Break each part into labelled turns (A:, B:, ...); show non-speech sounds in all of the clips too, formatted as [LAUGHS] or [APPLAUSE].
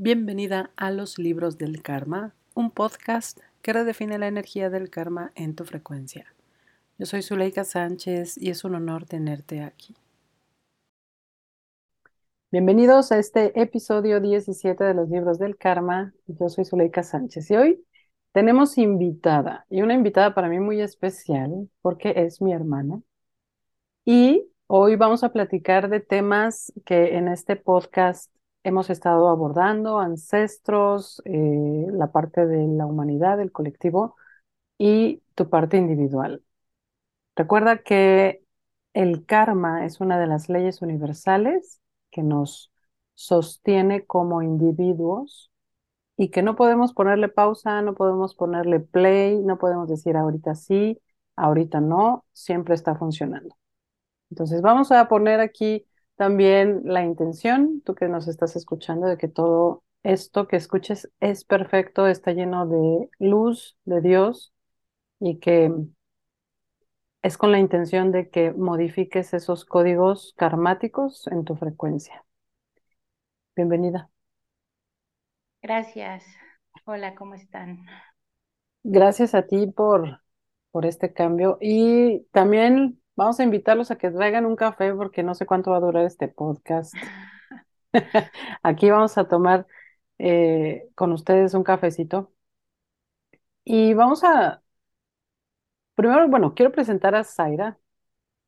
A: Bienvenida a Los Libros del Karma, un podcast que redefine la energía del karma en tu frecuencia. Yo soy Zuleika Sánchez y es un honor tenerte aquí. Bienvenidos a este episodio 17 de Los Libros del Karma. Yo soy Zuleika Sánchez y hoy tenemos invitada y una invitada para mí muy especial porque es mi hermana. Y hoy vamos a platicar de temas que en este podcast hemos estado abordando, ancestros, eh, la parte de la humanidad, el colectivo y tu parte individual. Recuerda que el karma es una de las leyes universales que nos sostiene como individuos y que no podemos ponerle pausa, no podemos ponerle play, no podemos decir ahorita sí, ahorita no, siempre está funcionando. Entonces vamos a poner aquí también la intención, tú que nos estás escuchando, de que todo esto que escuches es perfecto, está lleno de luz de Dios y que es con la intención de que modifiques esos códigos karmáticos en tu frecuencia. Bienvenida.
B: Gracias. Hola, ¿cómo están?
A: Gracias a ti por, por este cambio y también Vamos a invitarlos a que traigan un café porque no sé cuánto va a durar este podcast. [LAUGHS] Aquí vamos a tomar eh, con ustedes un cafecito. Y vamos a, primero, bueno, quiero presentar a Zaira.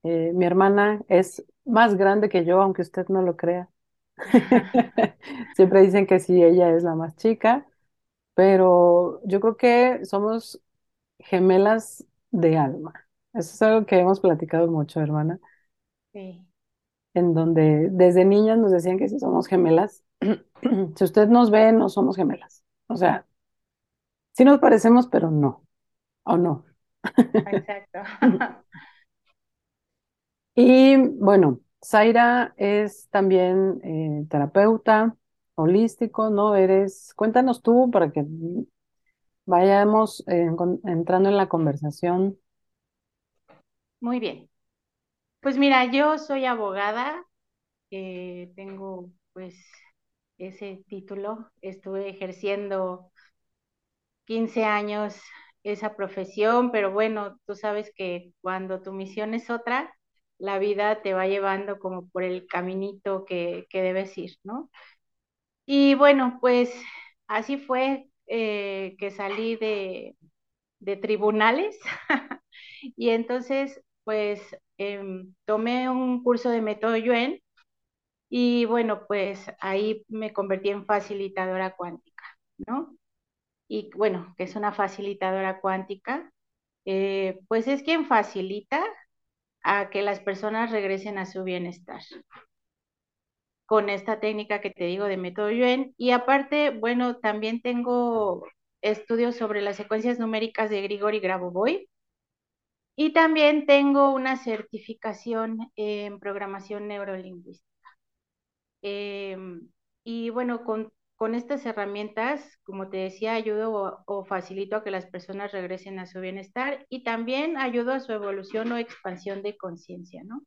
A: Eh, mi hermana es más grande que yo, aunque usted no lo crea. [LAUGHS] Siempre dicen que sí, ella es la más chica, pero yo creo que somos gemelas de alma. Eso es algo que hemos platicado mucho, hermana,
B: Sí,
A: en donde desde niñas nos decían que si somos gemelas, [CLEARS THROAT] si usted nos ve, no somos gemelas. O sea, sí nos parecemos, pero no, o no.
B: exacto. [LAUGHS] [LAUGHS]
A: Y bueno, Zaira es también eh, terapeuta holístico, ¿no? Eres, cuéntanos tú para que vayamos eh, con- entrando en la conversación.
B: Muy bien. Pues mira, yo soy abogada, eh, tengo pues ese título, estuve ejerciendo 15 años esa profesión, pero bueno, tú sabes que cuando tu misión es otra, la vida te va llevando como por el caminito que, que debes ir, ¿no? Y bueno, pues así fue eh, que salí de, de tribunales [LAUGHS] y entonces pues em, tomé un curso de método Yuen y bueno, pues ahí me convertí en facilitadora cuántica, ¿no? Y bueno, que es una facilitadora cuántica, eh, pues es quien facilita a que las personas regresen a su bienestar con esta técnica que te digo de método Yuen. Y aparte, bueno, también tengo estudios sobre las secuencias numéricas de Grigori Grabovoi y también tengo una certificación en programación neurolingüística. Em, y bueno, con, estas herramientas, como te decía, ayudo o, o facilito a que las personas regresen a su bienestar y también ayudo a su evolución o expansión de conciencia, ¿no?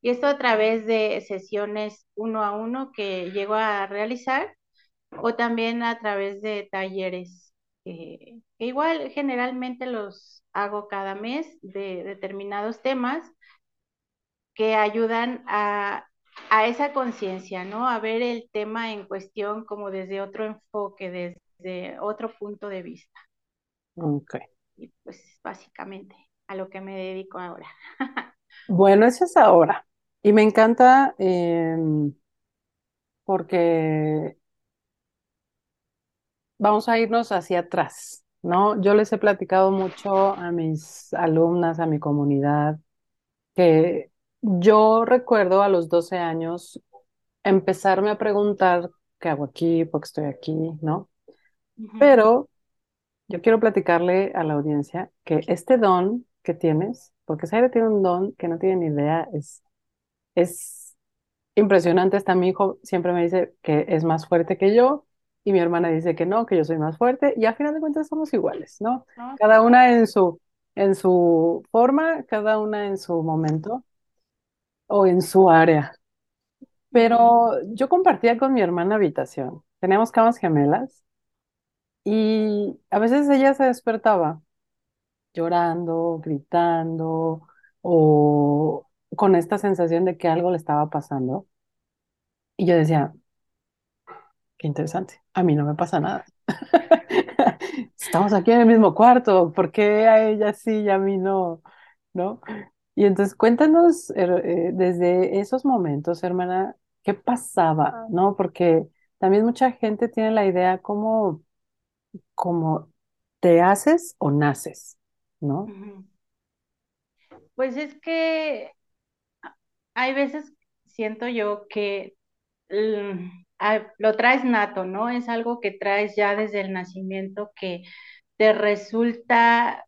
B: Y esto a través de sesiones uno a uno que llego a realizar o también a través de talleres eh, que igual generalmente los hago cada mes de determinados temas que ayudan a, a esa conciencia, ¿no? A ver el tema en cuestión como desde otro enfoque, desde otro punto de vista.
A: Ok.
B: Y pues básicamente a lo que me dedico ahora. [LAUGHS]
A: Bueno, eso es ahora. Y me encanta em, porque vamos a irnos hacia atrás, ¿no? Yo les he platicado mucho a mis alumnas, a mi comunidad, que yo recuerdo a los 12 años empezarme a preguntar qué hago aquí, por qué estoy aquí, ¿no? Pero yo quiero platicarle a la audiencia que este don que tienes, porque Zaire tiene un don que no tiene ni idea, es, es impresionante. Hasta mi hijo siempre me dice que es más fuerte que yo y mi hermana dice que no, que yo soy más fuerte y a final de cuentas somos iguales, ¿no?
B: ¿no?
A: Cada una en su, en su forma, cada una en su momento o en su área. Pero yo compartía con mi hermana habitación teníamos camas gemelas y a veces ella se despertaba llorando, gritando o con esta sensación de que algo le estaba pasando. Y yo decía, qué interesante, a mí no me pasa nada. [LAUGHS] Estamos aquí en el mismo cuarto, ¿por qué a ella sí y a mí no? ¿No? Y entonces cuéntanos her- eh, desde esos momentos, hermana, ¿qué pasaba? ¿No? Porque también mucha gente tiene la idea como, como te haces o naces, ¿no?
B: Pues es que hay veces siento yo que mm, ah, lo traes nato, ¿no? Es algo que traes ya desde el nacimiento que te resulta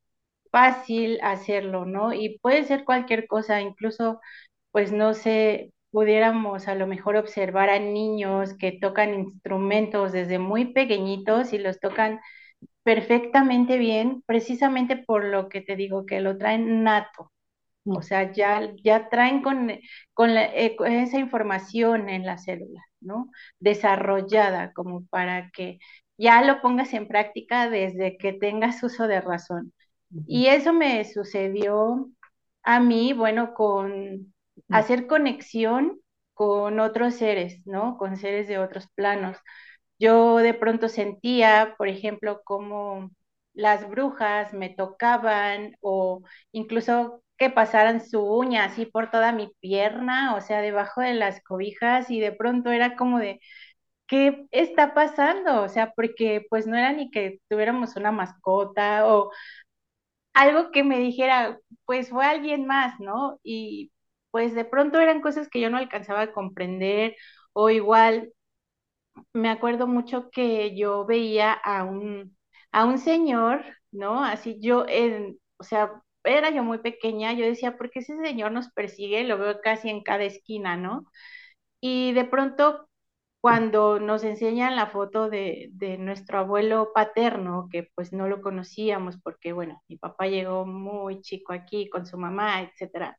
B: fácil hacerlo, ¿no? Y puede ser cualquier cosa, incluso, pues no sé, pudiéramos a lo mejor observar a niños que tocan instrumentos desde muy pequeñitos y los tocan perfectamente bien, precisamente por lo que te digo, que lo traen nato. O sea, ya, ya traen con, con, la- eh, con esa información en la célula, ¿no? Desarrollada como para que ya lo pongas en práctica desde que tengas uso de razón. Y eso me sucedió a mí, bueno, con hacer conexión con otros seres, ¿no? Con seres de otros planos. Yo de pronto sentía, por ejemplo, como las brujas me tocaban o incluso que pasaran su uña así por toda mi pierna, o sea, debajo de las cobijas y de pronto era como de, ¿qué está pasando? O sea, porque pues no era ni que tuviéramos una mascota o algo que me dijera, pues fue alguien más, ¿no? Y pues de pronto eran cosas que yo no alcanzaba a comprender o igual me acuerdo mucho que yo veía a un, a un señor, ¿no? Así yo, en, o sea, era yo muy pequeña, yo decía, ¿por qué ese señor nos persigue? Lo veo casi en cada esquina, ¿no? Y de pronto, cuando nos enseñan la foto de, de nuestro abuelo paterno, que pues no lo conocíamos porque, bueno, mi papá llegó muy chico aquí con su mamá, etcétera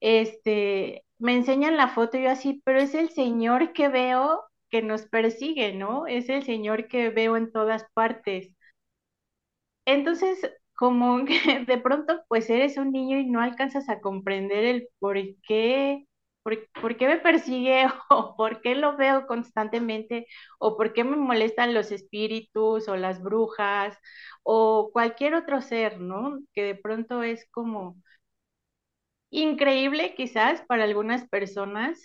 B: este, me enseñan la foto y yo así, pero es el señor que veo que nos persigue, ¿no? Es el señor que veo en todas partes. Entonces, como que [LAUGHS] de pronto, pues eres un niño y no alcanzas a comprender el por qué, por, por qué me persigue [LAUGHS] o por qué lo veo constantemente o por qué me molestan los espíritus o las brujas o cualquier otro ser, ¿no? Que de pronto es como increíble quizás para algunas personas,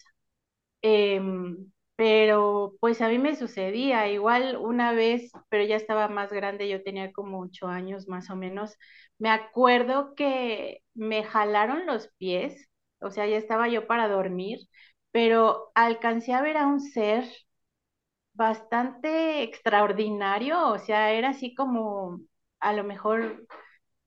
B: em, pero pues a mí me sucedía igual una vez, pero ya estaba más grande, yo tenía como ocho años más o menos. Me acuerdo que me jalaron los pies, o sea, ya estaba yo para dormir, pero alcancé a ver a un ser bastante extraordinario, o sea, era así como a lo mejor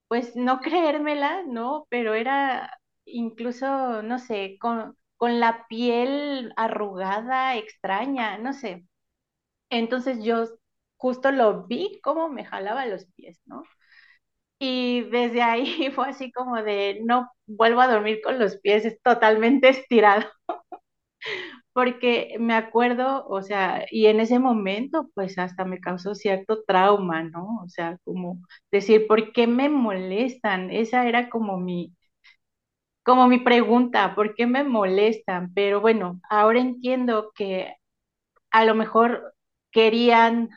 B: pues no [LAUGHS] creérmela, ¿no? Pero era incluso, no sé, con, con la piel arrugada, extraña, no sé. Entonces yo justo lo vi como me jalaba los pies, ¿no? Y desde ahí [LAUGHS] fue así como de, no vuelvo a dormir con los pies totalmente [LAUGHS] estirados, porque me acuerdo, o sea, y en ese momento pues hasta me causó cierto trauma, ¿no? O sea, como decir, ¿por qué me molestan? Esa era como mi, como mi pregunta, ¿por qué me molestan? Pero bueno, ahora entiendo que a lo mejor querían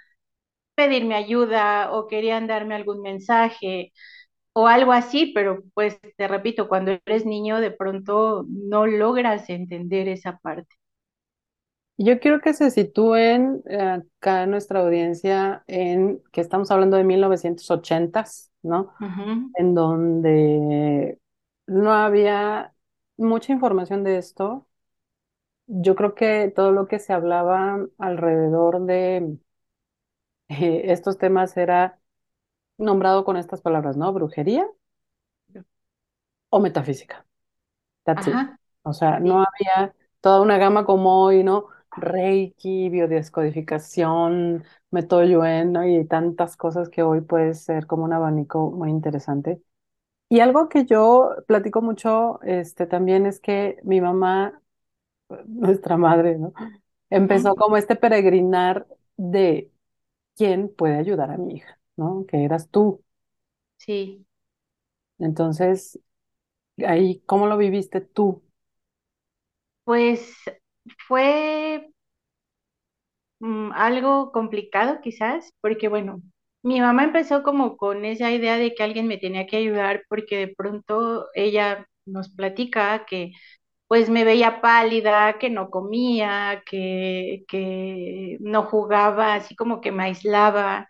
B: pedirme ayuda o querían darme algún mensaje o algo así, pero pues te repito, cuando eres niño de pronto no logras entender esa parte.
A: Yo quiero que se sitúen eh, acá en nuestra audiencia en que estamos hablando de 1980s, ¿no? En donde no había mucha información de esto. Yo creo que todo lo que se hablaba alrededor de eh, estos temas era nombrado con estas palabras, ¿no? Brujería o metafísica. That's it.
B: Ajá,
A: O sea, no había toda una gama como hoy, ¿no? Reiki, biodescodificación, método Yuen, ¿no? Y tantas cosas que hoy puede ser como un abanico muy interesante. Y algo que yo platico mucho, este, también es que mi mamá, [LAUGHS] nuestra madre, ¿no? Empezó como este peregrinar de quién puede ayudar a mi hija, ¿no? Que eras tú.
B: Sí,
A: Entonces, ahí, ¿cómo lo viviste tú?
B: pues fue mm, algo complicado quizás, porque bueno, mi mamá empezó como con esa idea de que alguien me tenía que ayudar porque de pronto ella nos platica que pues me veía pálida, que no comía, que, que no jugaba, así como que me aislaba.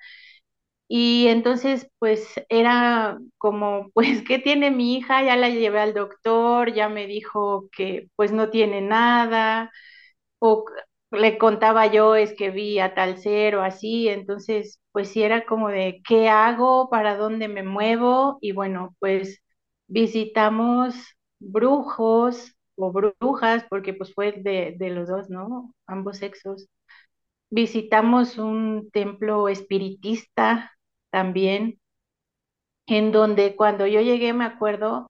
B: Y entonces, pues era como, [LAUGHS] pues, ¿qué tiene mi hija? Ya la llevé al doctor, ya me dijo que pues no tiene nada, o le contaba yo, es que vi a tal ser o así, entonces, pues sí era como de, ¿qué hago? ¿Para dónde me muevo? Y bueno, pues visitamos brujos o brujas, porque pues fue de, de los dos, ¿no? Ambos sexos. Visitamos un templo espiritista también, en donde cuando yo llegué me acuerdo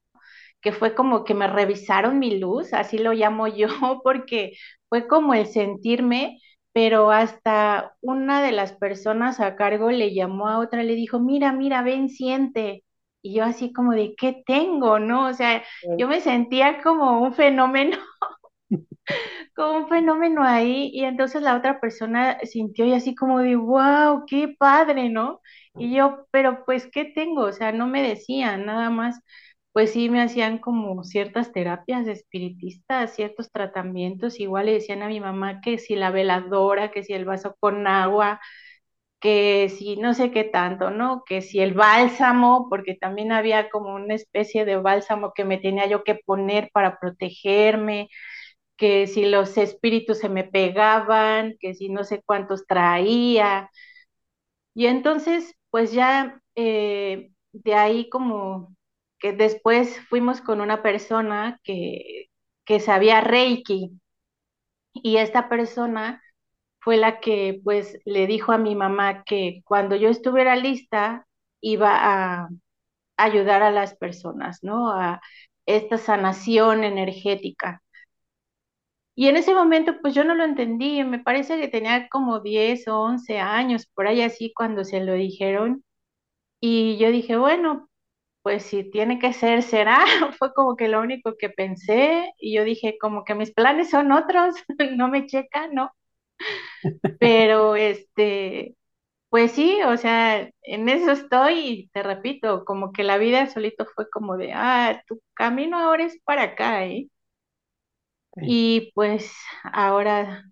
B: que fue como que me revisaron mi luz, así lo llamo yo, [LAUGHS] porque fue como el sentirme, pero hasta una de las personas a cargo le llamó a otra, le dijo, mira, mira, ven, siente. Y yo así como de, ¿qué tengo? ¿No? O sea, yo me sentía como un fenómeno [LAUGHS] como un fenómeno ahí y entonces la otra persona sintió y así como de, wow, qué padre, ¿no? Y yo, pero pues, ¿qué tengo? O sea, no me decían nada más, pues sí me hacían como ciertas terapias espiritistas, ciertos tratamientos, igual le decían a mi mamá que si la veladora, que si el vaso con agua, que si no sé qué tanto, ¿no? Que si el bálsamo, porque también había como una especie de bálsamo que me tenía yo que poner para protegerme que si los espíritus se me pegaban, que si no sé cuántos traía. Y entonces, pues ya eh, de ahí como que después fuimos con una persona que, que sabía Reiki y esta persona fue la que pues le dijo a mi mamá que cuando yo estuviera lista iba a ayudar a las personas, ¿no? A esta sanación energética. Y en ese momento, pues yo no lo entendí, me parece que tenía como 10 o 11 años, por ahí así, cuando se lo dijeron. Y yo dije, bueno, pues si tiene que ser, será. [LAUGHS] Fue como que lo único que pensé. Y yo dije, como que mis planes son otros, [LAUGHS] no me checan, ¿no? [LAUGHS] Pero este, pues sí, o sea, en eso estoy y te repito, como que la vida solito fue como de, ah, tu camino ahora es para acá, ¿eh?
A: Sí.
B: Y pues ahora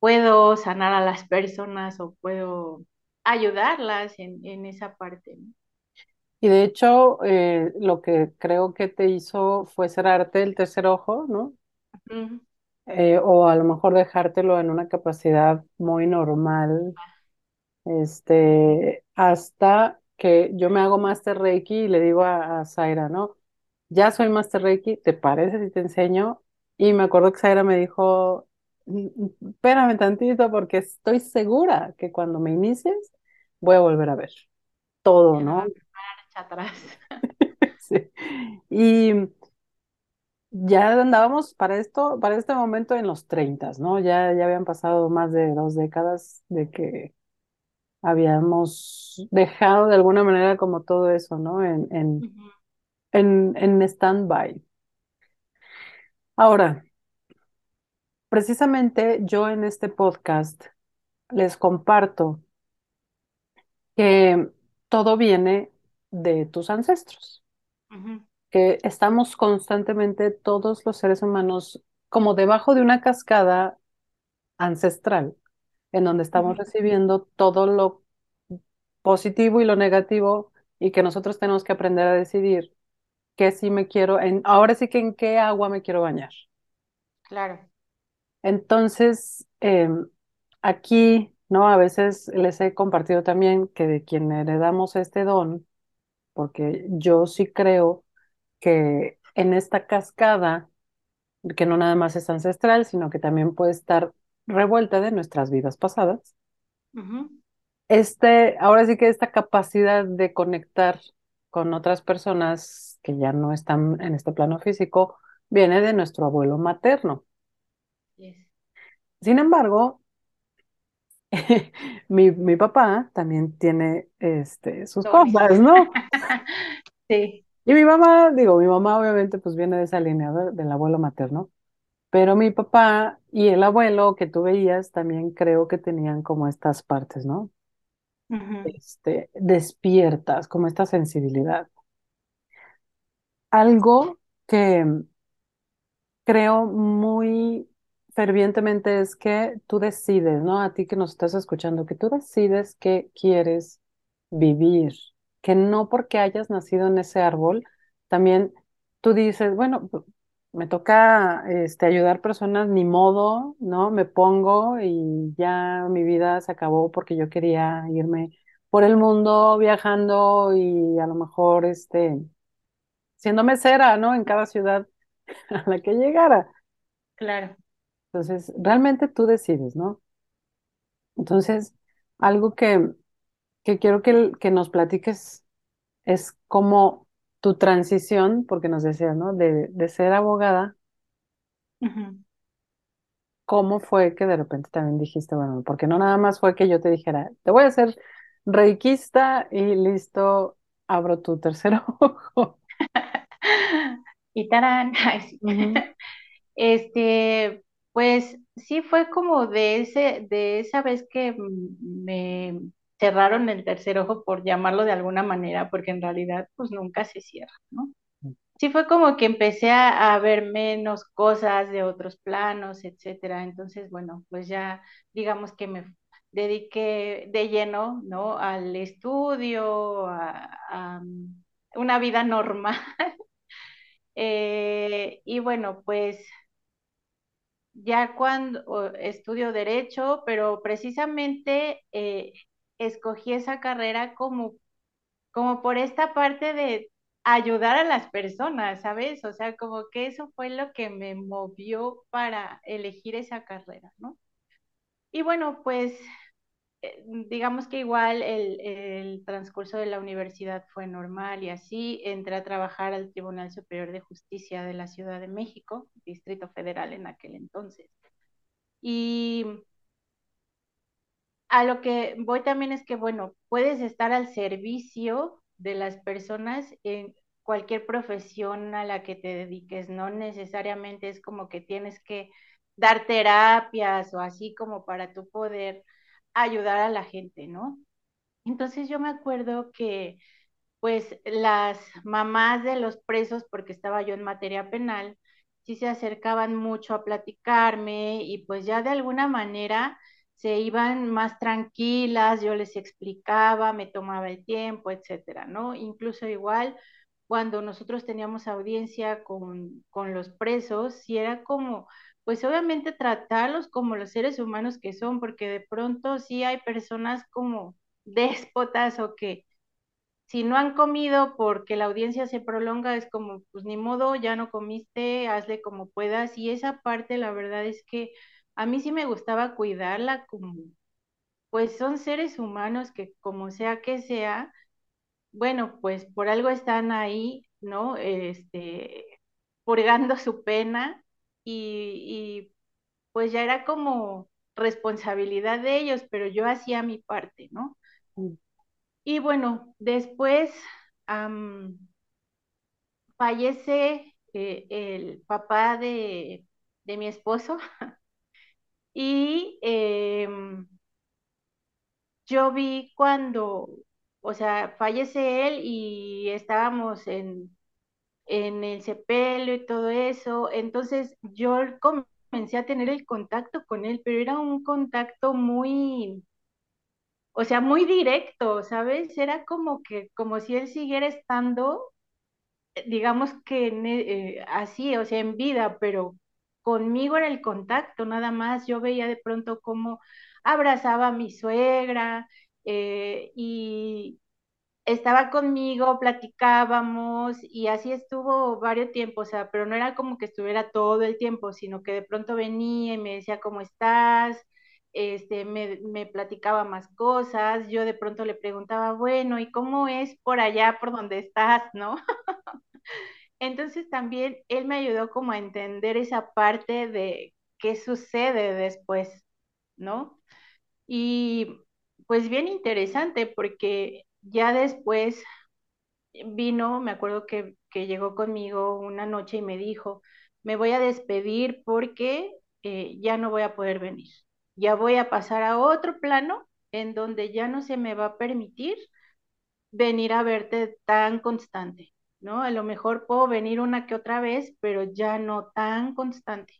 B: puedo sanar a las personas o puedo ayudarlas en, en esa parte, ¿no?
A: Y de hecho, eh, lo que creo que te hizo fue cerrarte el tercer ojo, ¿no? Eh, o a lo mejor dejártelo en una capacidad muy normal, este, hasta que yo me hago Master Reiki y le digo a, a Zaira, ¿no? Ya soy Master Reiki, ¿te parece si te enseño? Y me acuerdo que Zaira me dijo, "Mm, mm, espérame tantito porque estoy segura que cuando me inicies voy a volver a ver todo,
B: no atrás. [LAUGHS]
A: Sí. Y ya andábamos para esto, para este momento en los 30, ¿no? Ya, ya habían pasado más de dos décadas de que habíamos dejado de alguna manera como todo eso, ¿no? En, en, en, en stand-by. Ahora, precisamente yo en este podcast les comparto que todo viene de tus ancestros, que estamos constantemente todos los seres humanos como debajo de una cascada ancestral, en donde estamos recibiendo todo lo positivo y lo negativo y que nosotros tenemos que aprender a decidir qué sí me quiero, en, ahora sí que en qué agua me quiero bañar.
B: Claro.
A: Entonces, em, aquí, ¿no? A veces les he compartido también que de quien heredamos este don, porque yo sí creo que en esta cascada, que no nada más es ancestral, sino que también puede estar revuelta de nuestras vidas pasadas, este, ahora sí que esta capacidad de conectar con otras personas que ya no están en este plano físico viene de nuestro abuelo materno.
B: yes,
A: Sin embargo, [LAUGHS] mi, mi papá también tiene este, sus cosas, ¿no? [LAUGHS]
B: Sí.
A: Y mi mamá, digo, mi mamá obviamente pues viene de esa línea ¿verdad? del abuelo materno, pero mi papá y el abuelo que tú veías también creo que tenían como estas partes, ¿no? Este, despiertas, como esta sensibilidad. Algo que creo muy fervientemente es que tú decides, ¿no? A ti que nos estás escuchando, que tú decides que quieres vivir, que no porque hayas nacido en ese árbol, también tú dices, bueno, me toca este, ayudar personas, ni modo, ¿no? Me pongo y ya mi vida se acabó porque yo quería irme por el mundo viajando y a lo mejor este, siendo mesera, ¿no? En cada ciudad [LAUGHS] a la que llegara.
B: Claro.
A: Entonces, realmente tú decides, ¿no? Entonces, algo que, que quiero que, que nos platiques es cómo tu transición, porque nos decías, ¿no? De, de ser abogada. ¿cómo fue que de repente también dijiste, bueno, porque no nada más fue que yo te dijera, te voy a hacer reikista y listo, abro tu tercer [LAUGHS] ojo. [LAUGHS]
B: Y tarán. Ay, [LAUGHS] sí.
A: Ujú,
B: Este, pues sí fue como de ese, de esa vez que mm, me cerraron el tercer ojo, por llamarlo de alguna manera, porque en realidad pues nunca se cierra, ¿no? Sí fue como que empecé a, a ver menos cosas de otros planos, etcétera. Entonces, bueno, pues ya digamos que me dediqué de lleno, ¿no? Al estudio, a, a mm, una vida normal. [LAUGHS] Eh, y bueno, pues ya cuando estudio derecho, pero precisamente eh, escogí esa carrera como, como por esta parte de ayudar a las personas, ¿sabes? O sea, como que eso fue lo que me movió para elegir esa carrera, ¿no? Y bueno, pues digamos que igual el, el transcurso de la universidad fue normal y así entré a trabajar al Tribunal Superior de Justicia de la Ciudad de México, Distrito Federal en aquel entonces. Y a lo que voy también es que, bueno, puedes estar al servicio de las personas en cualquier profesión a la que te dediques, no necesariamente es como que tienes que dar terapias o así como para tú poder ayudar a la gente, ¿no? Entonces yo me acuerdo que pues las mamás de los presos, porque estaba yo en materia penal, sí se acercaban mucho a platicarme y pues ya de alguna manera se iban más tranquilas, yo les explicaba, me tomaba el tiempo, etcétera, ¿no? Incluso igual cuando nosotros teníamos audiencia con, con los presos, sí era como, pues obviamente tratarlos como los seres humanos que son, porque de pronto sí hay personas como déspotas o que si no han comido porque la audiencia se prolonga, es como, pues ni modo, ya no comiste, hazle como puedas. Y esa parte, la verdad es que a mí sí me gustaba cuidarla como, pues son seres humanos que como sea que sea, bueno, pues por algo están ahí, ¿no? Este, purgando su pena y, y pues ya era como responsabilidad de ellos, pero yo hacía mi parte, ¿no? Y bueno, después... fallece eh, el papá de, de mi esposo [LAUGHS] y em, yo vi cuando, o sea, fallece él y estábamos en, en el sepelio y todo eso, entonces yo comencé a tener el contacto con él, pero era un contacto muy, o sea, muy directo, ¿sabes? Era como que, como si él siguiera estando digamos que en e- eh, así, o sea, en vida, pero conmigo era el contacto, nada más. Yo veía de pronto cómo abrazaba a mi suegra eh, y estaba conmigo, platicábamos y así estuvo varios tiempos, o sea, pero no era como que estuviera todo el tiempo, sino que de pronto venía y me decía, ¿cómo estás? Este, me, me platicaba más cosas, yo de pronto le preguntaba, bueno, ¿y cómo es por allá, por donde estás, no? [LAUGHS] Entonces también él me ayudó como a entender esa parte de qué sucede después, ¿no? Y pues bien interesante porque ya después vino, me acuerdo que, que llegó conmigo una noche y me dijo, me voy a despedir porque eh, ya no voy a poder venir. Ya voy a pasar a otro plano en donde ya no se me va a permitir venir a verte tan constante, ¿no? A lo mejor puedo venir una que otra vez, pero ya no tan constante.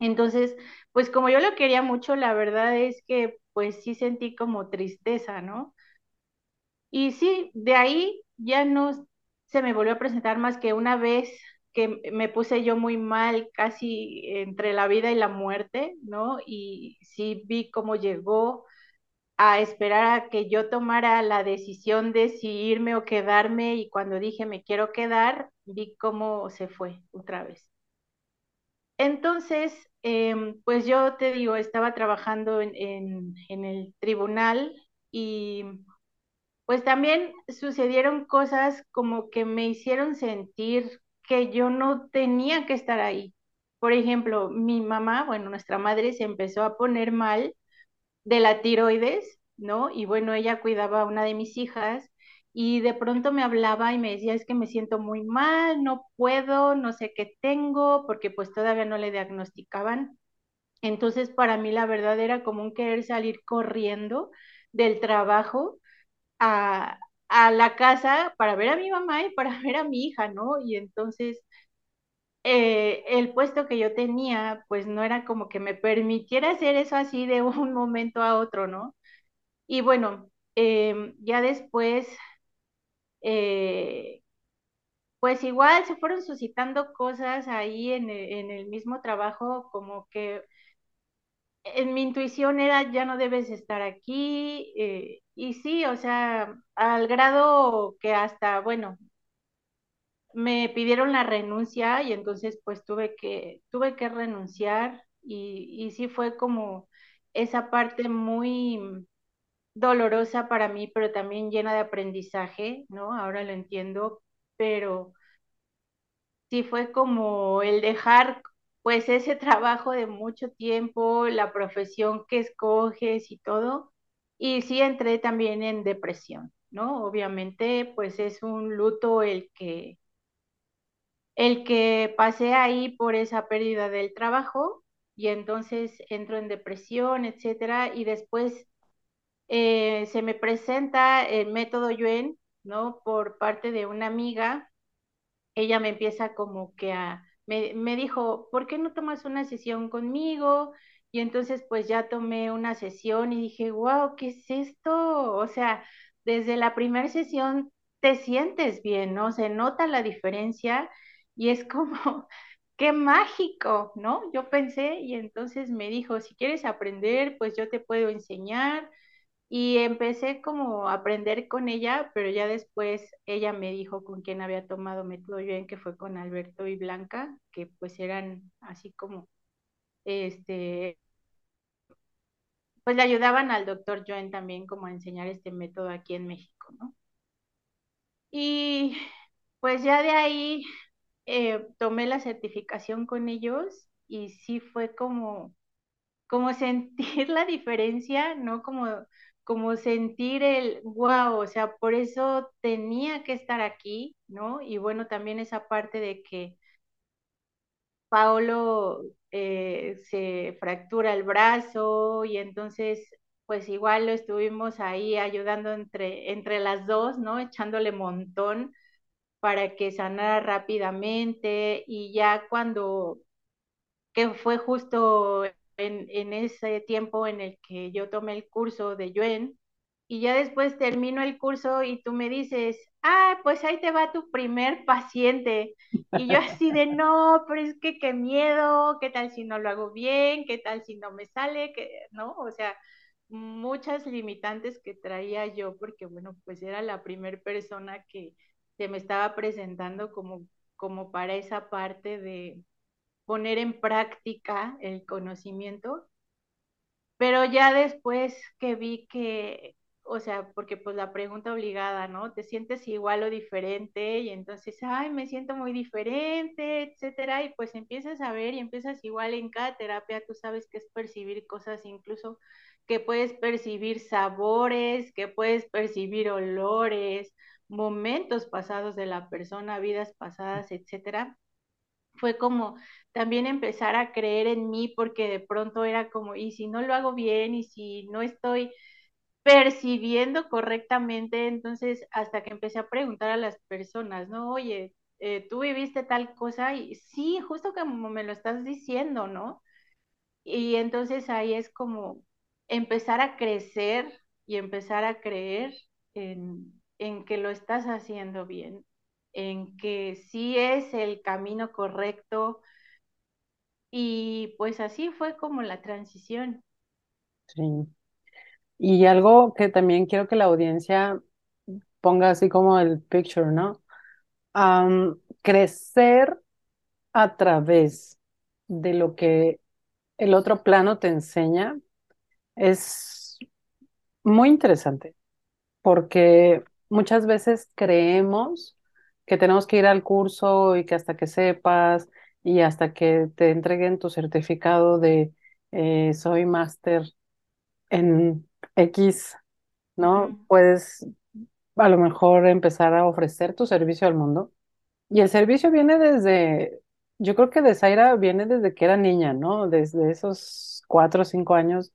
B: Entonces, pues como yo lo quería mucho, la verdad es que pues sí sentí como tristeza, ¿no? Y sí, de ahí ya no se me volvió a presentar más que una vez que me puse yo muy mal, casi entre la vida y la muerte, ¿no? Y sí vi cómo llegó a esperar a que yo tomara la decisión de si irme o quedarme y cuando dije me quiero quedar, vi cómo se fue otra vez. Entonces, em, pues yo te digo, estaba trabajando en, en, en el tribunal y pues también sucedieron cosas como que me hicieron sentir que yo no tenía que estar ahí. Por ejemplo, mi mamá, bueno, nuestra madre se empezó a poner mal de la tiroides, ¿no? Y bueno, ella cuidaba a una de mis hijas y de pronto me hablaba y me decía, es que me siento muy mal, no puedo, no sé qué tengo, porque pues todavía no le diagnosticaban. Entonces, para mí la verdad era como un querer salir corriendo del trabajo a, a la casa para ver a mi mamá y para [LAUGHS] ver a mi hija, ¿no? Y entonces eh, el puesto que yo tenía, pues no era como que me permitiera hacer eso así de [LAUGHS] un momento a otro, ¿no? Y bueno, em, ya después, eh, pues igual se fueron suscitando cosas ahí en el, en el mismo trabajo, como que en mi intuición era, ya no debes estar aquí, eh, y sí, o sea, al grado que hasta, bueno, me pidieron la renuncia y entonces pues tuve que, tuve que renunciar y, y sí fue como esa parte muy dolorosa para mí, pero también llena de aprendizaje, ¿no? Ahora lo entiendo, pero sí fue como el dejar pues ese trabajo de mucho tiempo, la profesión que escoges y todo, y sí entré también en depresión, ¿no? Obviamente pues es un luto el que el que pasé ahí por esa pérdida del trabajo y entonces entro en depresión, etcétera, y después eh, se me presenta el método Yuen, ¿no? Por parte de una amiga, ella me empieza como que a, me, me dijo, ¿por qué no tomas una sesión conmigo? Y entonces pues ya tomé una sesión y dije, wow, ¿qué es esto? O sea, desde la primera sesión te sientes bien, ¿no? Se nota la diferencia y es como, [LAUGHS] qué mágico, ¿no? Yo pensé y entonces me dijo, si quieres aprender, pues yo te puedo enseñar. Y empecé como a aprender con ella, pero ya después ella me dijo con quién había tomado método Yuen, que fue con Alberto y Blanca, que pues eran así como, este, pues le ayudaban al doctor Yuen también como a enseñar este método aquí en México, ¿no? Y pues ya de ahí eh, tomé la certificación con ellos y sí fue como, como [LAUGHS] sentir la diferencia, ¿no? Como, como sentir el, wow, o sea, por eso tenía que estar aquí, ¿no? Y bueno, también esa parte de que Paolo eh, se fractura el brazo y entonces pues igual lo estuvimos ahí ayudando entre, entre las dos, ¿no? Echándole montón para que sanara rápidamente y ya cuando, que fue justo en, en ese tiempo en el que yo tomé el curso de Yuen, y ya después termino el curso y tú me dices, ah, pues ahí te va tu primer paciente. Y yo así de, [LAUGHS] no, pero es que qué miedo, qué tal si no lo hago bien, qué tal si no me sale, que, ¿no? O sea, muchas limitantes que traía yo, porque bueno, pues era la primera persona que se me estaba presentando como, como para esa parte de poner en práctica el conocimiento. Pero ya después que vi que, o sea, porque pues la pregunta obligada, ¿no? ¿Te sientes igual o diferente? Y entonces, ay, me siento muy diferente, etcétera. Y pues empiezas a ver y empiezas igual en cada terapia, tú sabes que es percibir cosas incluso que puedes percibir sabores, que puedes percibir olores, momentos pasados de la persona, vidas pasadas, etcétera. Fue como también empezar a creer en mí porque de pronto era como, y si no lo hago bien, y si no estoy percibiendo correctamente, entonces hasta que empecé a preguntar a las personas, ¿no? Oye, eh, tú viviste tal cosa y sí, justo como me lo estás diciendo, ¿no? Y entonces ahí es como empezar a crecer y empezar a creer en, en que lo estás haciendo bien, en que sí es el camino correcto. Y pues así fue como la transición.
A: Sí. Y algo que también quiero que la audiencia ponga así como el picture, ¿no? crecer a través de lo que el otro plano te enseña es muy interesante porque muchas veces creemos que tenemos que ir al curso y que hasta que sepas y hasta que te entreguen tu certificado de eh, soy máster en X, ¿no? Puedes a lo mejor empezar a ofrecer tu servicio al mundo. Y el servicio viene desde, yo creo que de Zaira viene desde que era niña, ¿no? Desde esos cuatro o cinco años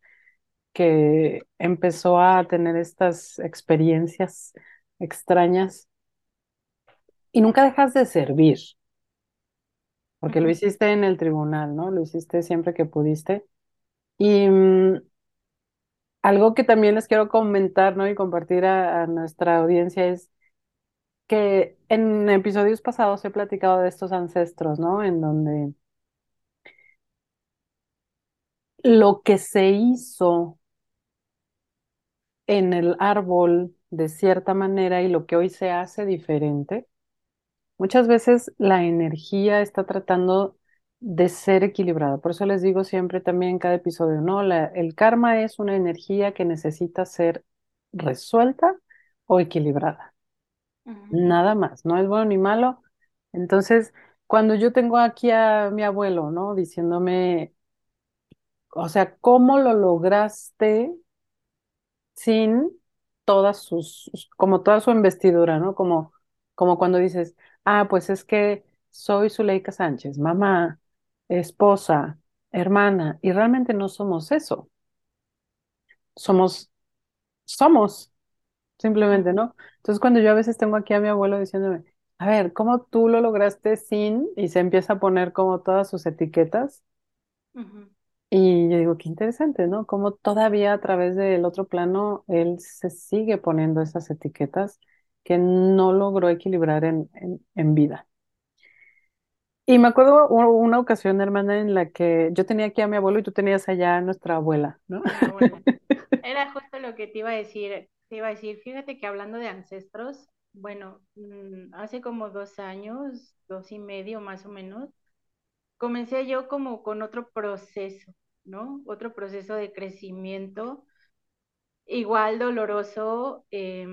A: que empezó a tener estas experiencias extrañas. Y nunca dejas de servir, porque lo hiciste en el tribunal, ¿no? Lo hiciste siempre que pudiste. Y mm, algo que también les quiero comentar, ¿no? Y compartir a, nuestra audiencia es que en episodios pasados he platicado de estos ancestros, ¿no? En donde lo que se hizo en el árbol de cierta manera y lo que hoy se hace diferente, muchas veces la energía está tratando de ser equilibrada. Por eso les digo siempre también en cada episodio, ¿no? el karma es una energía que necesita ser resuelta o equilibrada. Nada más, no es bueno ni malo. Entonces, cuando yo tengo aquí a mi abuelo, ¿no? Diciéndome, o sea, ¿cómo lo lograste sin todas sus, como toda su investidura, ¿no? Como, como cuando dices, ah, pues es que soy Zuleika Sánchez, mamá, esposa, hermana, y realmente no somos eso. Somos, somos, simplemente, ¿no? Entonces cuando yo a veces tengo aquí a mi abuelo diciéndome, a ver, ¿cómo tú lo lograste sin? Y se empieza a poner como todas sus etiquetas. Y yo digo, qué interesante, ¿no? Como todavía a través del otro plano él se sigue poniendo esas etiquetas que no logró equilibrar en, en vida. Y me acuerdo una ocasión, hermana, en la que yo tenía aquí a mi abuelo y tú tenías allá a nuestra abuela, ¿no? [LAUGHS]
B: Era justo lo que te iba a decir. Te iba a decir, fíjate que hablando de ancestros, bueno, mm, hace como dos años, dos y medio más o menos, comencé yo como con otro proceso, ¿no? Otro proceso de crecimiento, igual doloroso, eh,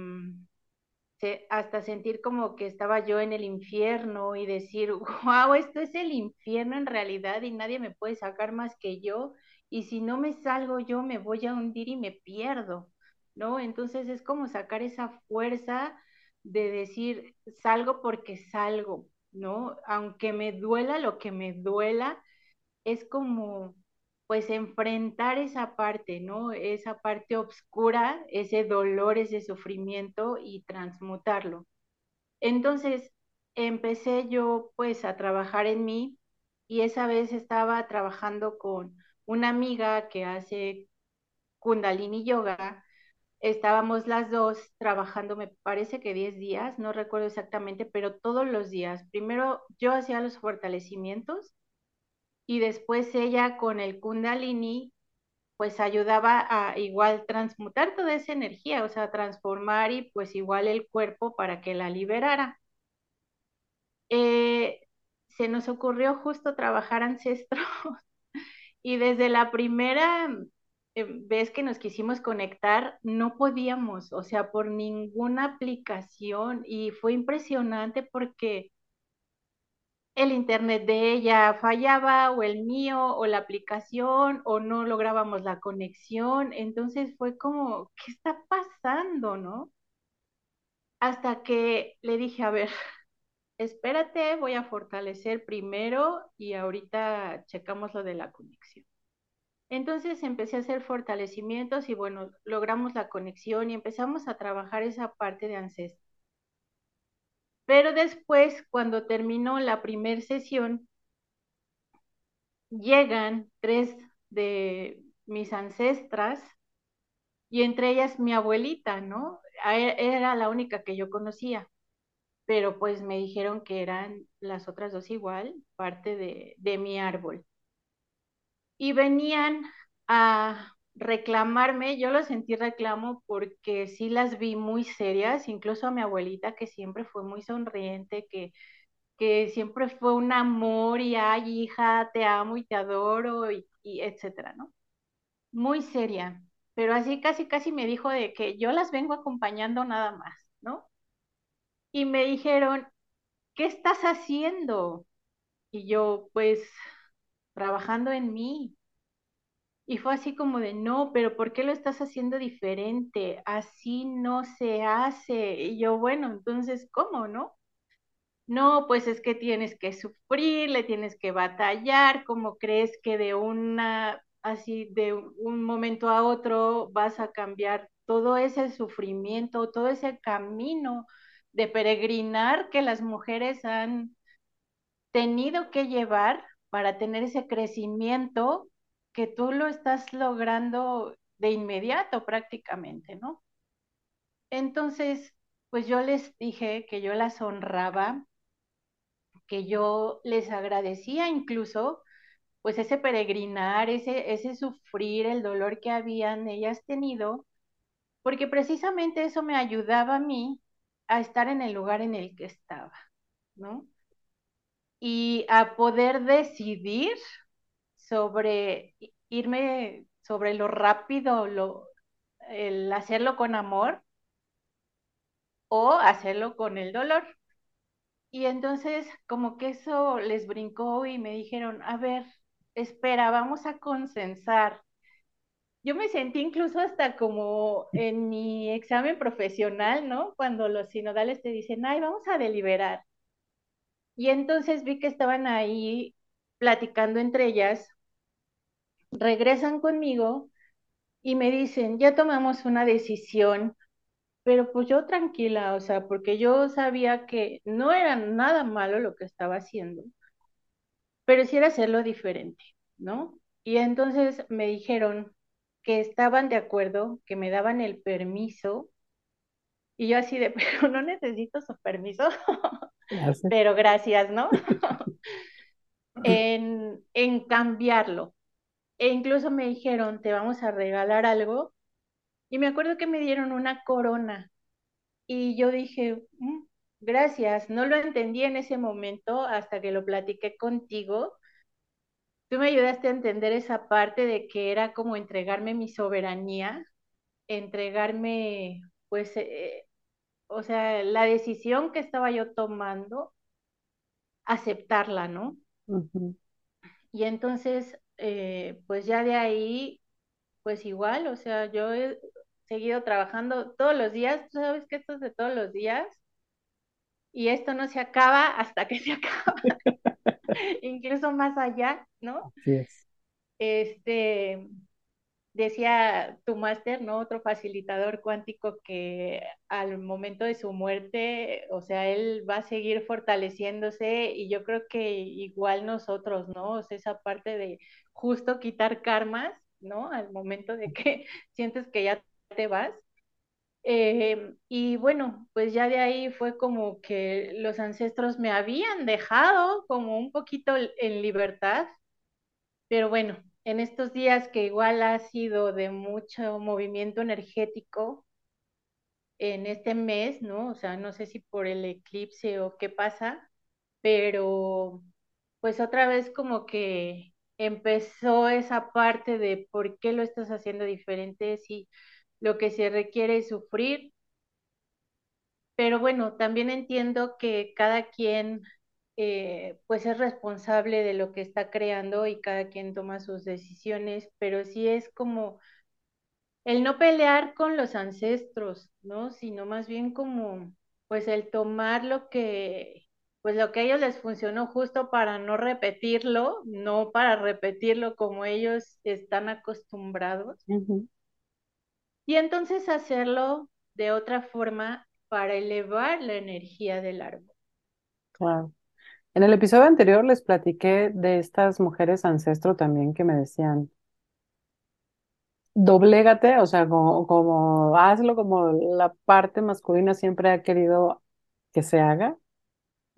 B: hasta sentir como que estaba yo en el infierno y decir, [LAUGHS] wow, esto es el infierno en realidad y nadie me puede sacar más que yo y si no me salgo yo me voy a hundir y me pierdo, ¿no? Entonces es como sacar esa fuerza de decir, salgo porque salgo, ¿no? Aunque me duela lo que me duela, es como pues enfrentar esa parte, ¿no? Esa parte oscura, ese dolor, ese sufrimiento y transmutarlo. Entonces, empecé yo pues a trabajar en mí y esa vez estaba trabajando con una amiga que hace kundalini yoga. Estábamos las dos trabajando, me parece que 10 días, no recuerdo exactamente, pero todos los días. Primero yo hacía los fortalecimientos y después ella con el kundalini pues ayudaba a igual transmutar toda esa energía, o sea, transformar y pues igual el cuerpo para que la liberara. Eh, se nos ocurrió justo trabajar ancestros [LAUGHS] y desde la primera eh, vez que nos quisimos conectar no podíamos, o sea, por ninguna aplicación y fue impresionante porque el internet de ella fallaba o el mío o la aplicación o no lográbamos la conexión. Entonces fue como, ¿qué está pasando, no? Hasta que le dije, a ver, [LAUGHS] espérate, voy a fortalecer primero y ahorita checamos lo de la conexión. Entonces empecé a hacer fortalecimientos y bueno, logramos la conexión y empezamos a trabajar esa parte de ancestro. Pero después, cuando terminó la primera sesión, llegan tres de mis ancestras y entre ellas mi abuelita, ¿no? E, era la única que yo conocía, pero pues me dijeron que eran las otras dos igual, parte de, de mi árbol. Y venían a reclamarme, yo lo sentí reclamo porque sí las vi muy serias, incluso a mi abuelita que siempre fue muy sonriente, que, que siempre fue un amor y ay hija, te amo y te adoro y, etcétera, ¿no? Muy seria, pero así casi casi me dijo de que yo las vengo acompañando nada más, ¿no? Y me dijeron, ¿qué estás haciendo? Y yo, pues, trabajando en mí, y fue así como de, no, pero ¿por qué lo estás haciendo diferente? Así no se hace. Y yo, bueno, entonces, ¿cómo, no? No, pues es que tienes que sufrir, le tienes que batallar, ¿cómo crees que de una, así, de un momento a otro vas a cambiar todo ese sufrimiento, todo ese camino de peregrinar que las mujeres han tenido que llevar para tener ese crecimiento que tú lo estás logrando de inmediato prácticamente, ¿no? Entonces, pues yo les dije que yo las honraba, que yo les agradecía incluso, pues ese peregrinar, ese, ese sufrir, el dolor que habían ellas tenido, porque precisamente eso me ayudaba a mí a estar en el lugar en el que estaba, ¿no? Y a poder decidir sobre irme sobre lo rápido, lo, el hacerlo con amor o hacerlo con el dolor. Y entonces como que eso les brincó y me dijeron, a ver, espera, vamos a consensar. Yo me sentí incluso hasta como en mi examen profesional, ¿no? Cuando los sinodales te dicen, ay, vamos a deliberar. Y entonces vi que estaban ahí platicando entre ellas regresan conmigo y me dicen, ya tomamos una decisión, pero pues yo tranquila, o sea, porque yo sabía que no era nada malo lo que estaba haciendo, pero sí era hacerlo diferente, ¿no? Y entonces me dijeron que estaban de acuerdo, que me daban el permiso, y yo así de, [LAUGHS] pero no necesito su permiso, pero gracias, ¿no? [LAUGHS] en, en cambiarlo, e incluso me dijeron, te vamos a regalar algo. Y me acuerdo que me dieron una corona. Y yo dije, mm, gracias. No lo entendí en ese momento hasta que lo platiqué contigo. Tú me ayudaste a entender esa parte de que era como entregarme mi soberanía, entregarme, pues, eh, o sea, la decisión que estaba yo tomando, aceptarla, ¿no? Y entonces eh, pues ya de ahí, pues igual, o sea, yo he seguido trabajando todos los días, tú sabes que esto es de todos los días, y esto no se acaba hasta que se [LAUGHS] acaba, [LAUGHS] incluso más allá, ¿no?
A: Sí es.
B: Este, decía tu máster, ¿no? Otro facilitador cuántico que al momento de su muerte, o sea, él va a seguir fortaleciéndose y yo creo que igual nosotros, ¿no? O sea, esa parte de justo quitar karmas, ¿no? Al momento de que [LAUGHS] sientes que ya te vas. Eh, y bueno, pues ya de ahí fue como que los ancestros me habían dejado como un poquito en libertad, pero bueno, en estos días que igual ha sido de mucho movimiento energético en este mes, ¿no? O sea, no sé si por el eclipse o qué pasa, pero pues otra vez como que empezó esa parte de por qué lo estás haciendo diferente, si lo que se requiere es sufrir. Pero bueno, también entiendo que cada quien eh, pues es responsable de lo que está creando y cada quien toma sus decisiones, pero sí es como el no pelear con los ancestros, ¿no? Sino más bien como, pues el tomar lo que, pues lo que a ellos les funcionó justo para no repetirlo, no para repetirlo como ellos están acostumbrados. Y entonces hacerlo de otra forma para elevar la energía del árbol.
A: Claro. En el episodio anterior les platiqué de estas mujeres ancestro también que me decían, doblégate, o sea, como, como hazlo como la parte masculina siempre ha querido que se haga,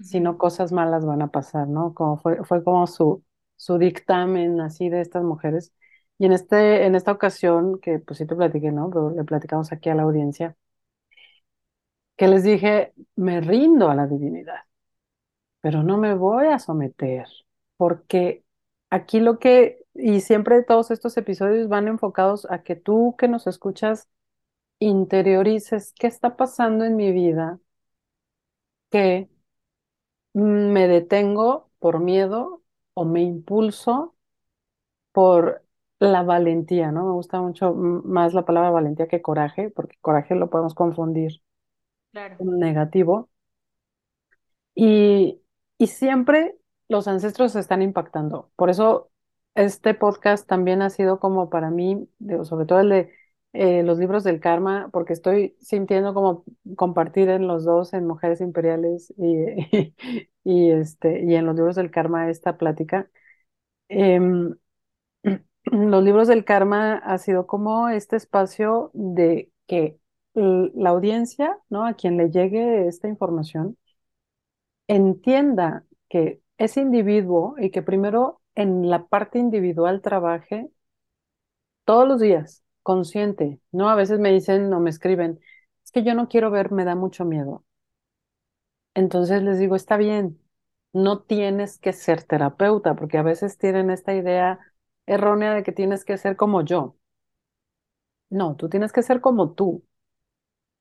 A: si no cosas malas van a pasar, ¿no? Como fue, fue como su, su dictamen así de estas mujeres. Y en, este, en esta ocasión, que pues sí te platiqué, ¿no? Pero le platicamos aquí a la audiencia, que les dije, me rindo a la divinidad, pero no me voy a someter, porque aquí lo que, y siempre todos estos episodios van enfocados a que tú que nos escuchas interiorices qué está pasando en mi vida, que me detengo por miedo o me impulso por la valentía, ¿no? Me gusta mucho más la palabra valentía que coraje, porque coraje lo podemos confundir
B: claro.
A: con negativo. Y, y siempre los ancestros están impactando. Por eso este podcast también ha sido como para mí, sobre todo el de eh, los libros del karma, porque estoy sintiendo como compartir en los dos, en Mujeres Imperiales y, [LAUGHS] este, y en los libros del karma esta plática. Em, [CLEARS THROAT] los libros del karma ha sido como este espacio de que la audiencia, ¿no? A quien le llegue esta información, entienda que ese individuo y que primero en la parte individual trabaje todos los días, consciente, ¿no? A veces me dicen o me escriben, es que yo no quiero ver, me da mucho miedo. Entonces les digo, está bien, no tienes que ser terapeuta, porque a veces tienen esta idea errónea de que tienes que ser como yo. No, tú tienes que ser como tú.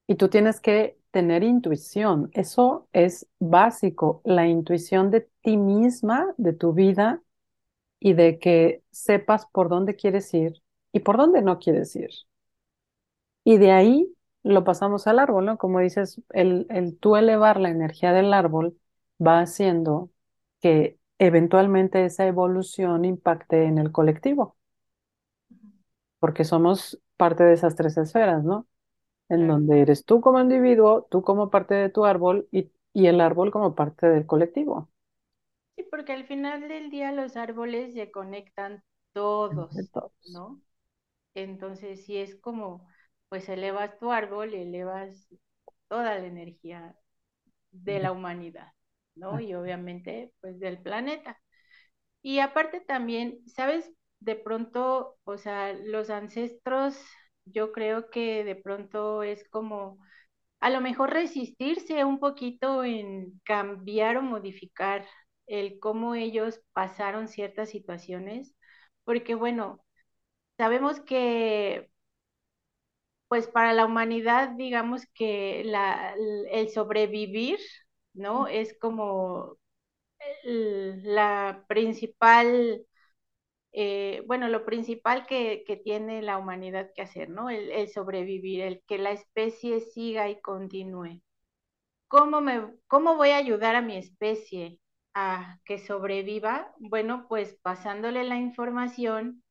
A: Y tú tienes que tener intuición. Eso es básico, la intuición de ti misma, de tu vida y de que sepas por dónde quieres ir y por dónde no quieres ir. Y de ahí lo pasamos al árbol, ¿no? Como dices, el, el tú elevar la energía del árbol va haciendo que eventualmente esa evolución impacte en el colectivo, porque somos parte de esas tres esferas, ¿no? En donde eres tú como individuo, tú como parte de tu árbol y, y el árbol como parte del colectivo.
B: Sí, porque al final del día los árboles se conectan todos,
A: todos.
B: ¿no? Entonces, si es como, pues elevas tu árbol, elevas toda la energía de la humanidad, ¿no? Y obviamente, pues del planeta. Y aparte también, ¿sabes? De pronto, o sea, los ancestros, yo creo que de pronto es como a lo mejor resistirse un poquito en cambiar o modificar el cómo ellos pasaron ciertas situaciones, porque bueno, sabemos que pues para la humanidad, digamos que la, el sobrevivir, ¿no? Es como la principal, eh, bueno, lo principal que, que, tiene la humanidad que hacer, ¿no? El, el, sobrevivir, el que la especie siga y continúe. ¿Cómo, me, ¿Cómo voy a ayudar a mi especie a que sobreviva? Bueno, pues pasándole la información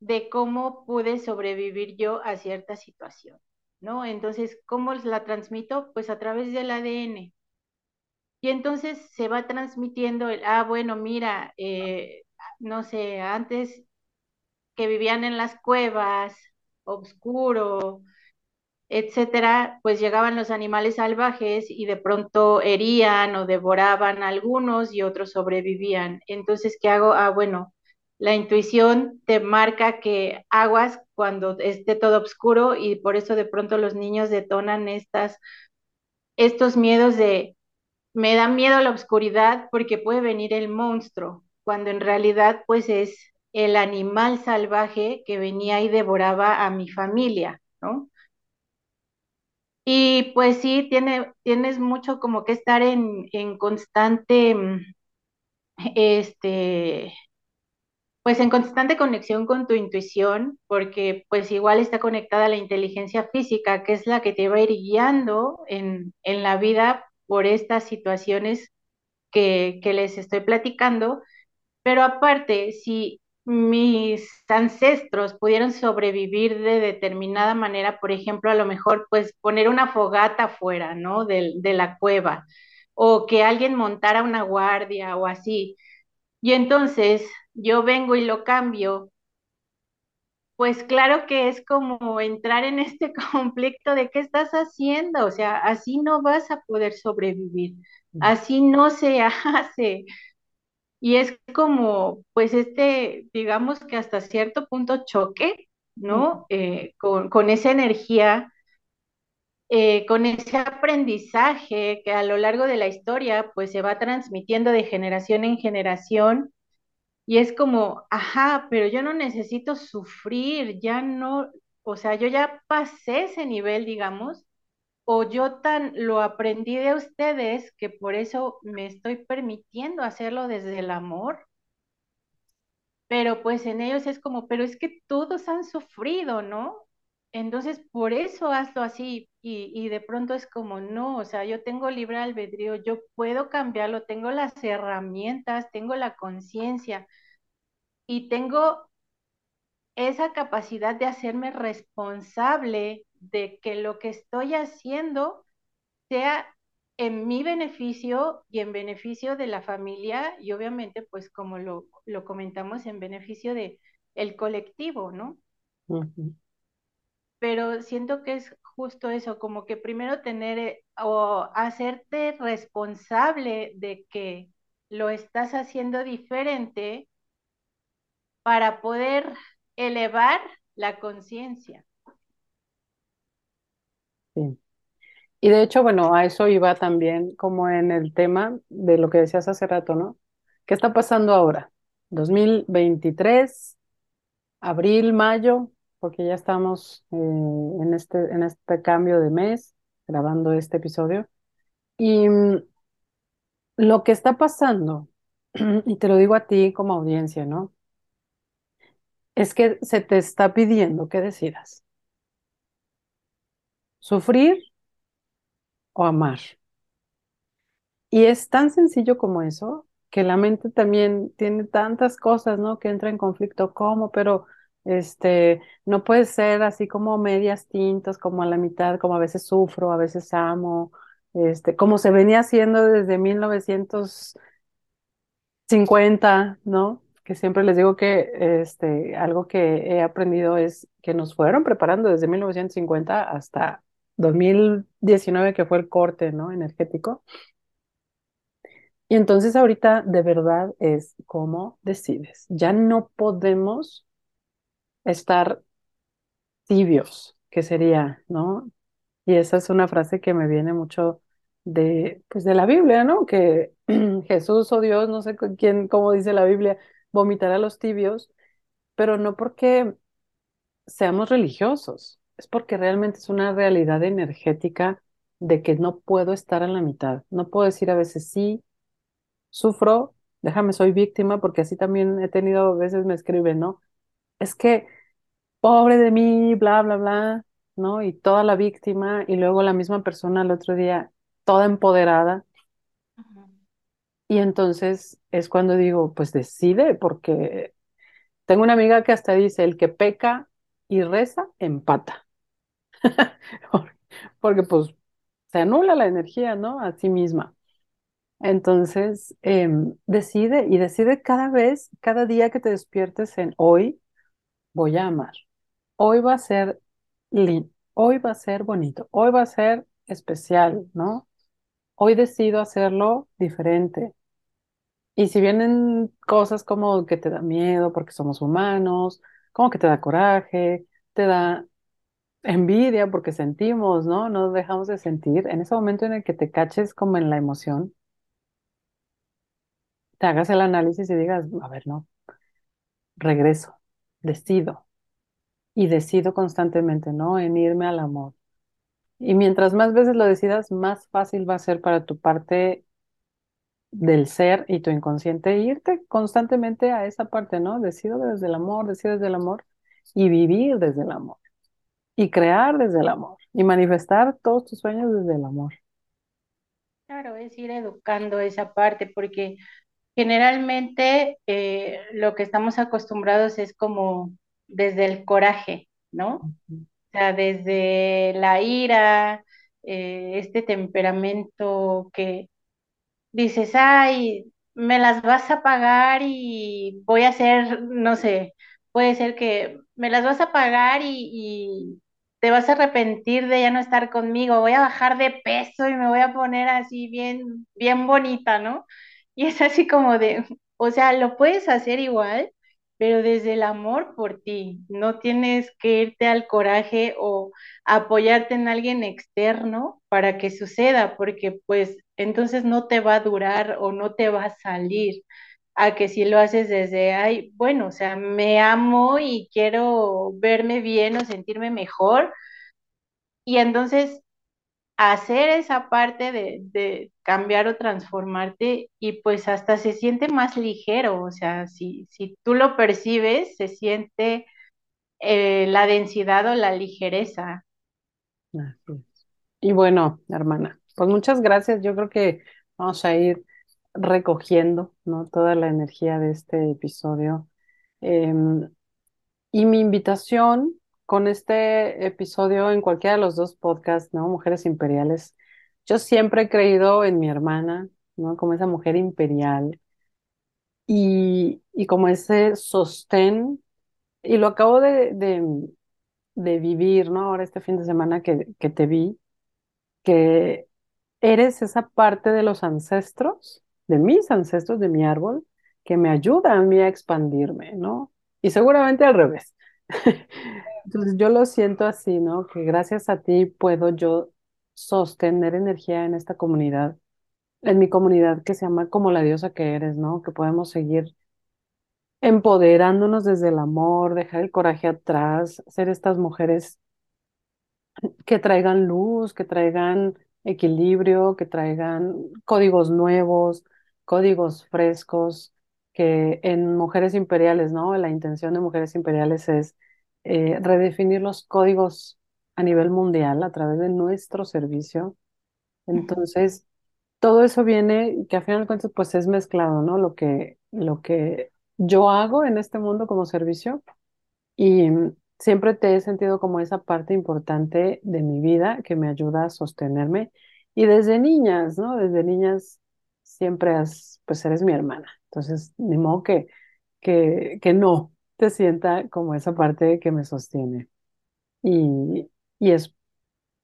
B: de cómo pude sobrevivir yo a cierta situación, ¿no? Entonces, ¿cómo la transmito? Pues a través del ADN. Y entonces se va transmitiendo el, ah, bueno, mira, eh, no sé, antes que vivían en las cuevas, oscuro, etcétera, pues llegaban los animales salvajes y de pronto herían o devoraban a algunos y otros sobrevivían. Entonces, ¿qué hago? Ah, bueno, la intuición te marca que aguas cuando esté todo oscuro y por eso de pronto los niños detonan estas, estos miedos de me da miedo la oscuridad porque puede venir el monstruo, cuando en realidad pues es el animal salvaje que venía y devoraba a mi familia, ¿no? Y pues sí, tiene, tienes mucho como que estar en, en constante, mm, este, pues en constante conexión con tu intuición, porque pues igual está conectada a la inteligencia física, que es la que te va a ir guiando en, en la vida por estas situaciones que, que les estoy platicando. Pero aparte, si mis ancestros pudieron sobrevivir de determinada manera, por ejemplo, a lo mejor pues poner una fogata afuera, ¿no? De, de la cueva, o que alguien montara una guardia o así. Y entonces yo vengo y lo cambio, pues claro que es como entrar en este [LAUGHS] conflicto de qué estás haciendo, o sea, así no vas a poder sobrevivir, así no se [LAUGHS] hace. Y es como, pues este, digamos que hasta cierto punto choque, ¿no? Eh, con, con esa energía, eh, con ese aprendizaje que a lo largo de la historia, pues se va transmitiendo de generación en generación. Y es como, ajá, pero yo no necesito sufrir, ya no, o sea, yo ya pasé ese nivel, digamos, o yo tan lo aprendí de ustedes que por eso me estoy permitiendo hacerlo desde el amor pero pues en ellos es como, pero es que todos han sufrido, ¿no? Entonces, por eso hazlo así y, y de pronto es como, no, o sea, yo tengo libre albedrío, yo puedo cambiarlo, tengo las herramientas, tengo la conciencia y tengo esa capacidad de hacerme responsable de que lo que estoy haciendo sea en mi beneficio y en beneficio de la familia y obviamente, pues como lo, lo comentamos, en beneficio de el colectivo, ¿no? Pero siento que es justo eso, como que primero tener eh, o hacerte responsable de que lo estás haciendo diferente para poder elevar la conciencia.
A: Sí. Y de hecho, bueno, a eso iba también como en el tema de lo que decías hace rato, ¿no? ¿Qué está pasando ahora? 2023, abril, mayo, porque ya estamos eh, en este, en este cambio de mes, grabando este episodio. Y mm, lo que está pasando, [CLEARS THROAT] y te lo digo a ti como audiencia, ¿no? Es que se te está pidiendo que decidas, sufrir o amar. Y es tan sencillo como eso, que la mente también tiene tantas cosas, ¿no? Que entra en conflicto, ¿cómo? Pero este, no puede ser así como medias tintas, como a la mitad, como a veces sufro, a veces amo, este, como se venía haciendo desde 1950, ¿no? Que siempre les digo que este, algo que he aprendido es que nos fueron preparando desde 1950 hasta 2019, que fue el corte, ¿no? Energético y entonces ahorita de verdad es cómo decides. Ya no podemos estar tibios, que sería, ¿no? Y esa es una frase que me viene mucho de, pues de la Biblia, ¿no? Que [CLEARS THROAT] Jesús o Dios, no sé quién, cómo dice la Biblia, vomitar a los tibios, pero no porque seamos religiosos, es porque realmente es una realidad energética de que no puedo estar en la mitad. No puedo decir a veces sí sufro, déjame, soy víctima, porque así también he tenido, a veces me escriben, ¿no? Es que pobre de mí, bla, bla, bla, ¿no? Y toda la víctima, y luego la misma persona el otro día, toda empoderada. Y entonces es cuando digo, pues decide, porque tengo una amiga que hasta dice, el que peca y reza, empata. [LAUGHS] Porque pues se anula la energía, ¿no? A sí misma. Entonces, em, decide y decide cada vez, cada día que te despiertes en hoy, voy a amar. Hoy va a ser lindo, hoy va a ser bonito, hoy va a ser especial, ¿no? Hoy decido hacerlo diferente. Y si vienen cosas como que te da miedo porque somos humanos, como que te da coraje, te da envidia porque sentimos, ¿no? No dejamos de sentir. En ese momento en el que te caches como en la emoción, te hagas el análisis y digas, a ver, no, regreso, decido y decido constantemente, ¿no? En irme al amor. Y mientras más veces lo decidas, más fácil va a ser para tu parte del ser y tu inconsciente irte constantemente a esa parte, ¿no? Decido desde el amor, decido desde el amor y vivir desde el amor y crear desde el amor y manifestar todos tus sueños desde el amor.
B: Claro, es ir educando esa parte, porque generalmente eh, lo que estamos acostumbrados es como desde el coraje, ¿no? O sea, desde la ira, eh, este temperamento que dices, ay, me las vas a pagar y voy a hacer, no sé, puede ser que me las vas a pagar y te vas a arrepentir de ya no estar conmigo, voy a bajar de peso y me voy a poner así bien, bien bonita, ¿no? Y es así como de, o sea, lo puedes hacer igual, pero desde el amor por ti, no tienes que irte al coraje o apoyarte en alguien externo para que suceda, porque pues entonces no te va a durar o no te va a salir a que si lo haces desde, ay, bueno, o sea, me amo y quiero verme bien o sentirme mejor. Y entonces hacer esa parte de, de cambiar o transformarte y pues hasta se siente más ligero, o sea, si, si tú lo percibes, se siente eh, la densidad o la ligereza.
A: Y bueno, hermana, pues muchas gracias. Yo creo que vamos a ir recogiendo, ¿no? Toda la energía de este episodio. Em, y mi invitación con este episodio en cualquiera de los dos podcasts, ¿no? Mujeres Imperiales. Yo siempre he creído en mi hermana, ¿no? Como esa mujer imperial y, y como ese sostén. Y lo acabo de, de, de vivir, ¿no? Ahora este fin de semana que, que te vi, que eres esa parte de los ancestros, de mis ancestros, de mi árbol, que me ayuda a mí a expandirme, ¿no? Y seguramente al revés. [LAUGHS] Entonces yo lo siento así, ¿no? Que gracias a ti puedo yo sostener energía en esta comunidad, en mi comunidad que se llama como la diosa que eres, ¿no? Que podemos seguir empoderándonos desde el amor, dejar el coraje atrás, ser estas mujeres que traigan luz, que traigan equilibrio, que traigan códigos nuevos, códigos frescos, que en Mujeres Imperiales, ¿no? La intención de Mujeres Imperiales es eh, redefinir los códigos a nivel mundial a través de nuestro servicio. Entonces, todo eso viene, que a final de cuentas, pues es mezclado, ¿no? Lo que, lo que yo hago en este mundo como servicio y mm, siempre te he sentido como esa parte importante de mi vida que me ayuda a sostenerme. Y desde niñas, ¿no? Desde niñas siempre has, pues eres mi hermana. Entonces, ni modo que, que, que no te sienta como esa parte que me sostiene. Y, y es,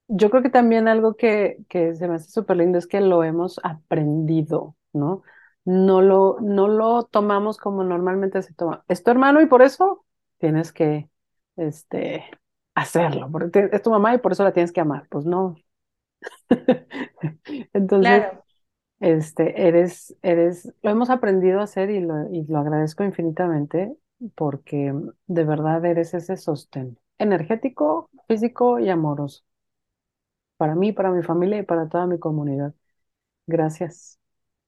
A: yo creo que también algo que, que se me hace súper lindo es que lo hemos aprendido, ¿no? No lo, no lo tomamos como normalmente se toma. Es tu hermano y por eso tienes que este, hacerlo, porque es tu mamá y por eso la tienes que amar. Pues no. [LAUGHS] Entonces,
B: Claro,
A: este, eres, eres, lo hemos aprendido a hacer y lo, y lo agradezco infinitamente porque de verdad eres ese sostén energético, físico y amoroso para mí, para mi familia y para toda mi comunidad. Gracias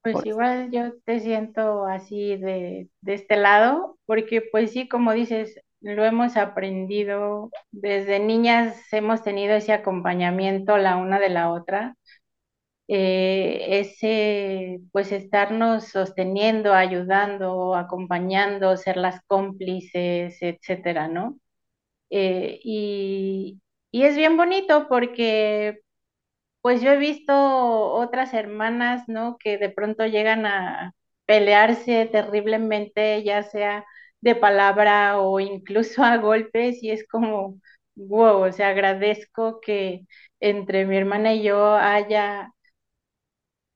B: pues igual yo te siento así de, de este lado, porque pues sí, como dices, lo hemos aprendido desde niñas, hemos tenido ese acompañamiento la una de la otra eh, ese, pues estarnos sosteniendo, ayudando, acompañando, ser las cómplices, etcétera, ¿no? Eh, y, y es bien bonito porque, pues yo he visto otras hermanas, ¿no? Que de pronto llegan a pelearse terriblemente, ya sea de palabra o incluso a golpes, y es como, wow, o sea, agradezco que entre mi hermana y yo haya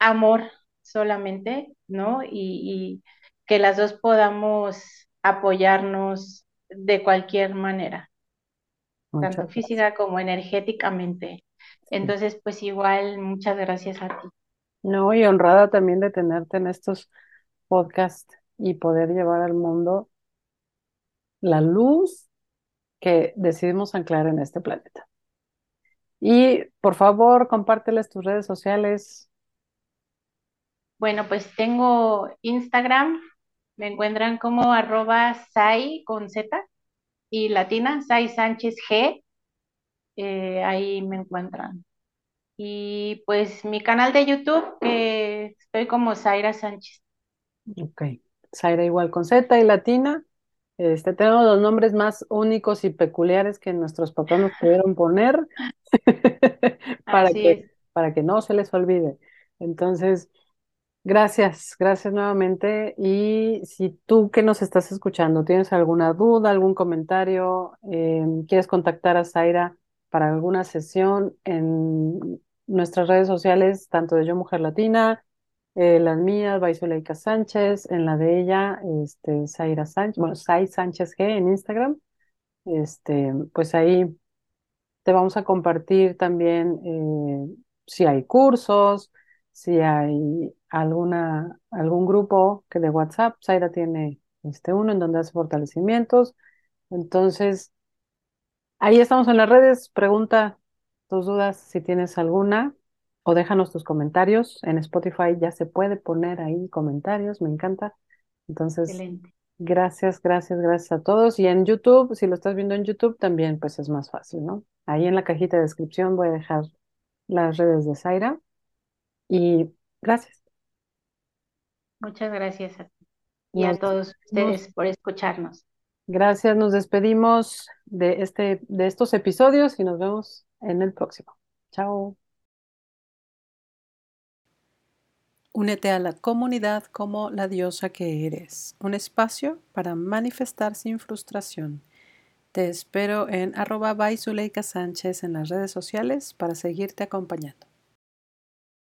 B: amor solamente, ¿no? Y, y que las dos podamos apoyarnos de cualquier manera,
A: Muchas
B: tanto
A: gracias.
B: física como energéticamente. Entonces, pues igual, muchas gracias a ti.
A: No, y honrada también de tenerte en estos podcasts y poder llevar al mundo la luz que decidimos anclar en este planeta. Y por favor, compárteles tus redes sociales.
B: Bueno, pues tengo Instagram, me encuentran como arroba Sai con Z y latina, Sai Sánchez G, eh, ahí me encuentran. Y pues mi canal de YouTube, que estoy como Zaira Sánchez.
A: Ok, Zaira igual con Z y latina. Este, tenemos los nombres más únicos y peculiares que nuestros papás nos pudieron poner [LAUGHS] para que, para que no se les olvide. Entonces, gracias, gracias nuevamente. Y si tú que nos estás escuchando tienes alguna duda, algún comentario, em, quieres contactar a Zaira para alguna sesión en nuestras redes sociales, tanto de Yo Mujer Latina, eh, las mías, Baizuleika Sánchez, en la de ella, este, Zaira Sánchez, bueno, Sai Sánchez G en Instagram. Este, pues ahí te vamos a compartir también eh, si hay cursos, si hay alguna, algún grupo que de WhatsApp, Zaira tiene este uno en donde hace fortalecimientos. Entonces, ahí estamos en las redes, pregunta tus dudas si tienes alguna o déjanos tus comentarios. En Spotify ya se puede poner ahí comentarios, me encanta. Entonces, gracias, gracias, gracias a todos. Y en YouTube, si lo estás viendo en YouTube, también pues es más fácil, ¿no? Ahí en la cajita de descripción voy a dejar las redes de Zaira. Y gracias.
B: Muchas gracias a ti y a todos ustedes por escucharnos.
A: Gracias, nos despedimos de, este, de estos episodios y nos vemos en el próximo. Chao. Únete a la comunidad como la diosa que eres, un espacio para manifestar sin frustración. Te espero en arroba Sánchez en las redes sociales para seguirte acompañando.